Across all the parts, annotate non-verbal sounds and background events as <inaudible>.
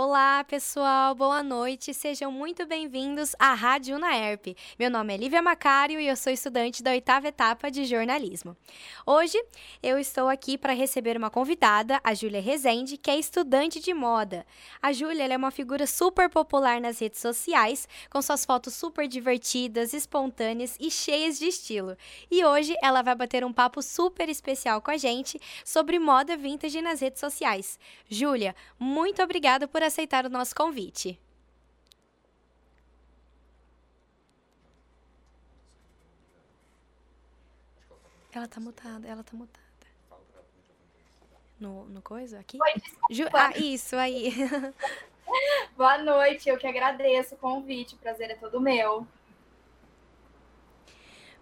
Olá, pessoal, boa noite. Sejam muito bem-vindos à Rádio Unaerp. Meu nome é Lívia Macário e eu sou estudante da oitava etapa de jornalismo. Hoje eu estou aqui para receber uma convidada, a Júlia Rezende, que é estudante de moda. A Júlia é uma figura super popular nas redes sociais, com suas fotos super divertidas, espontâneas e cheias de estilo. E hoje ela vai bater um papo super especial com a gente sobre moda vintage nas redes sociais. Júlia, muito obrigada por aceitar o nosso convite. Ela tá mutada, ela tá mutada. No, no coisa? Aqui? Oi, Ju, ah, isso, aí. <laughs> Boa noite, eu que agradeço o convite, o prazer é todo meu.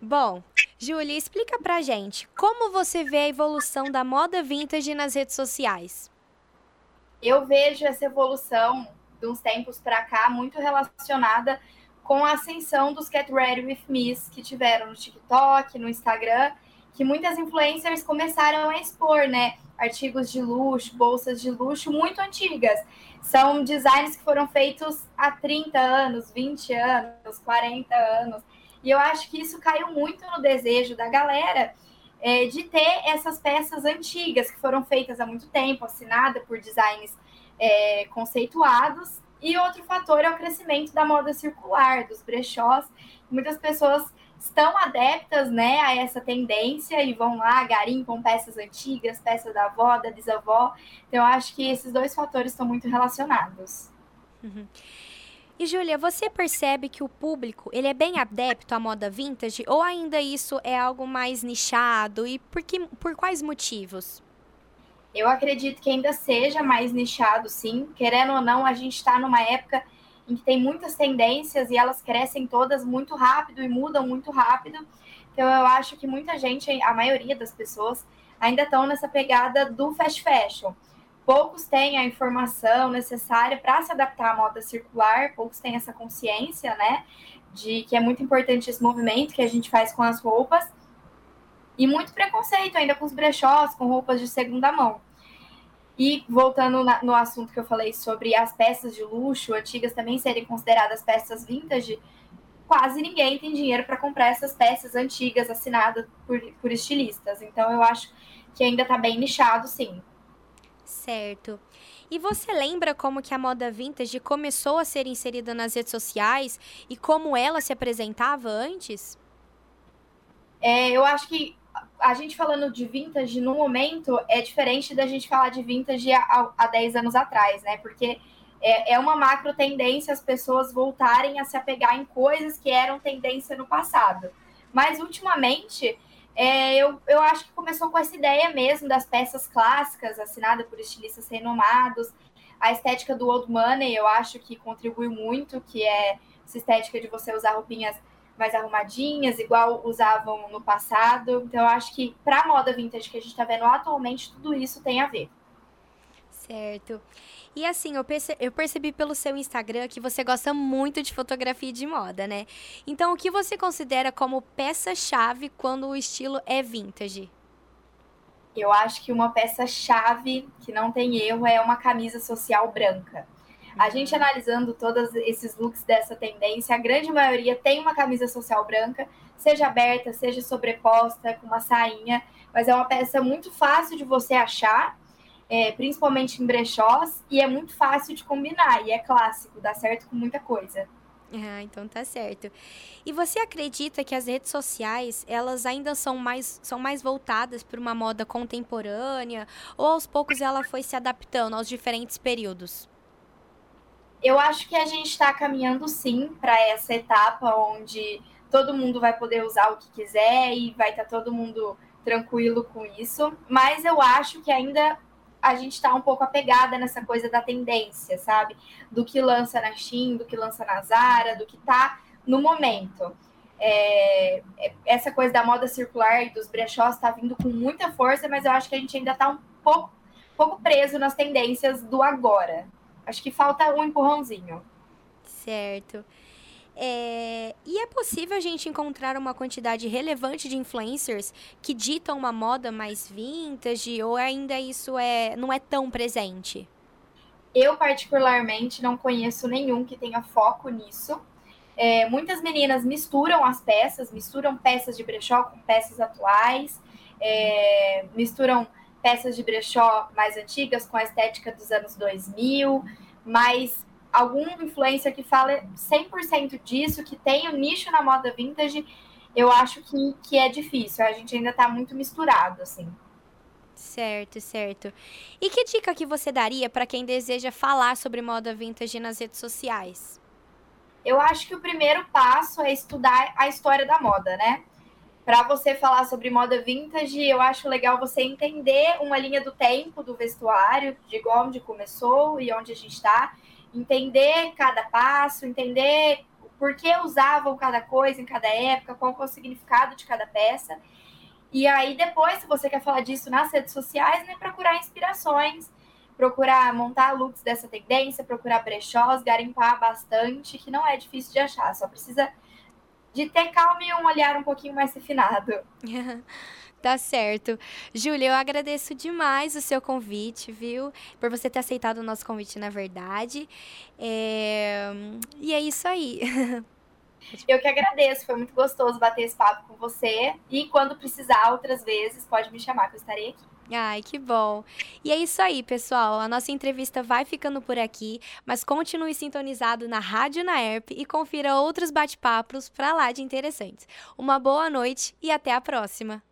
Bom, Júlia, explica pra gente como você vê a evolução da moda vintage nas redes sociais eu vejo essa evolução de uns tempos para cá muito relacionada com a ascensão dos Get Ready With Me's que tiveram no TikTok, no Instagram, que muitas influencers começaram a expor, né? Artigos de luxo, bolsas de luxo muito antigas. São designs que foram feitos há 30 anos, 20 anos, 40 anos. E eu acho que isso caiu muito no desejo da galera é, de ter essas peças antigas que foram feitas há muito tempo, assinadas por designs é, conceituados. E outro fator é o crescimento da moda circular, dos brechós. Muitas pessoas estão adeptas né, a essa tendência e vão lá, garimpam peças antigas, peças da avó, da bisavó. Então, eu acho que esses dois fatores estão muito relacionados. Uhum. E Júlia, você percebe que o público ele é bem adepto à moda vintage ou ainda isso é algo mais nichado e por, que, por quais motivos? Eu acredito que ainda seja mais nichado, sim. Querendo ou não, a gente está numa época em que tem muitas tendências e elas crescem todas muito rápido e mudam muito rápido. Então eu acho que muita gente, a maioria das pessoas, ainda estão nessa pegada do fast fashion poucos têm a informação necessária para se adaptar à moda circular, poucos têm essa consciência, né, de que é muito importante esse movimento que a gente faz com as roupas, e muito preconceito ainda com os brechós, com roupas de segunda mão. E voltando na, no assunto que eu falei sobre as peças de luxo antigas também serem consideradas peças vintage, quase ninguém tem dinheiro para comprar essas peças antigas assinadas por, por estilistas. Então eu acho que ainda está bem nichado, sim. Certo. E você lembra como que a moda vintage começou a ser inserida nas redes sociais e como ela se apresentava antes? É, eu acho que a gente falando de vintage no momento é diferente da gente falar de vintage há, há 10 anos atrás, né? Porque é, é uma macro tendência as pessoas voltarem a se apegar em coisas que eram tendência no passado. Mas ultimamente é, eu, eu acho que começou com essa ideia mesmo das peças clássicas, assinadas por estilistas renomados. A estética do old money, eu acho que contribui muito, que é essa estética de você usar roupinhas mais arrumadinhas, igual usavam no passado. Então, eu acho que para a moda vintage que a gente está vendo atualmente, tudo isso tem a ver. Certo. E assim, eu, perce eu percebi pelo seu Instagram que você gosta muito de fotografia de moda, né? Então, o que você considera como peça-chave quando o estilo é vintage? Eu acho que uma peça-chave que não tem erro é uma camisa social branca. A gente uhum. analisando todos esses looks dessa tendência, a grande maioria tem uma camisa social branca, seja aberta, seja sobreposta, com uma sainha, mas é uma peça muito fácil de você achar é, principalmente em brechós, e é muito fácil de combinar, e é clássico, dá certo com muita coisa. Ah, então tá certo. E você acredita que as redes sociais, elas ainda são mais, são mais voltadas para uma moda contemporânea, ou aos poucos ela foi se adaptando aos diferentes períodos? Eu acho que a gente está caminhando sim para essa etapa onde todo mundo vai poder usar o que quiser e vai estar tá todo mundo tranquilo com isso, mas eu acho que ainda a gente está um pouco apegada nessa coisa da tendência, sabe? Do que lança na Shein, do que lança na Zara, do que está no momento. É, é, essa coisa da moda circular e dos brechós está vindo com muita força, mas eu acho que a gente ainda está um pouco, pouco preso nas tendências do agora. Acho que falta um empurrãozinho. Certo. É, e é possível a gente encontrar uma quantidade relevante de influencers que ditam uma moda mais vintage ou ainda isso é não é tão presente? Eu, particularmente, não conheço nenhum que tenha foco nisso. É, muitas meninas misturam as peças, misturam peças de brechó com peças atuais, é, misturam peças de brechó mais antigas com a estética dos anos 2000, mas algum influencer que fala 100% disso, que tem um nicho na moda vintage, eu acho que, que é difícil. A gente ainda está muito misturado, assim. Certo, certo. E que dica que você daria para quem deseja falar sobre moda vintage nas redes sociais? Eu acho que o primeiro passo é estudar a história da moda, né? Para você falar sobre moda vintage, eu acho legal você entender uma linha do tempo do vestuário, de onde começou e onde a gente está, entender cada passo, entender por que usavam cada coisa em cada época, qual é o significado de cada peça. E aí, depois, se você quer falar disso nas redes sociais, né, procurar inspirações procurar montar looks dessa tendência, procurar brechós, garimpar bastante, que não é difícil de achar, só precisa de ter calma e um olhar um pouquinho mais refinado. <laughs> Tá certo. Júlia, eu agradeço demais o seu convite, viu? Por você ter aceitado o nosso convite, na verdade. É... E é isso aí. <laughs> Eu que agradeço, foi muito gostoso bater esse papo com você. E quando precisar outras vezes, pode me chamar, que eu estarei aqui. Ai, que bom. E é isso aí, pessoal. A nossa entrevista vai ficando por aqui, mas continue sintonizado na Rádio Naerp e confira outros bate-papos para lá de interessantes. Uma boa noite e até a próxima.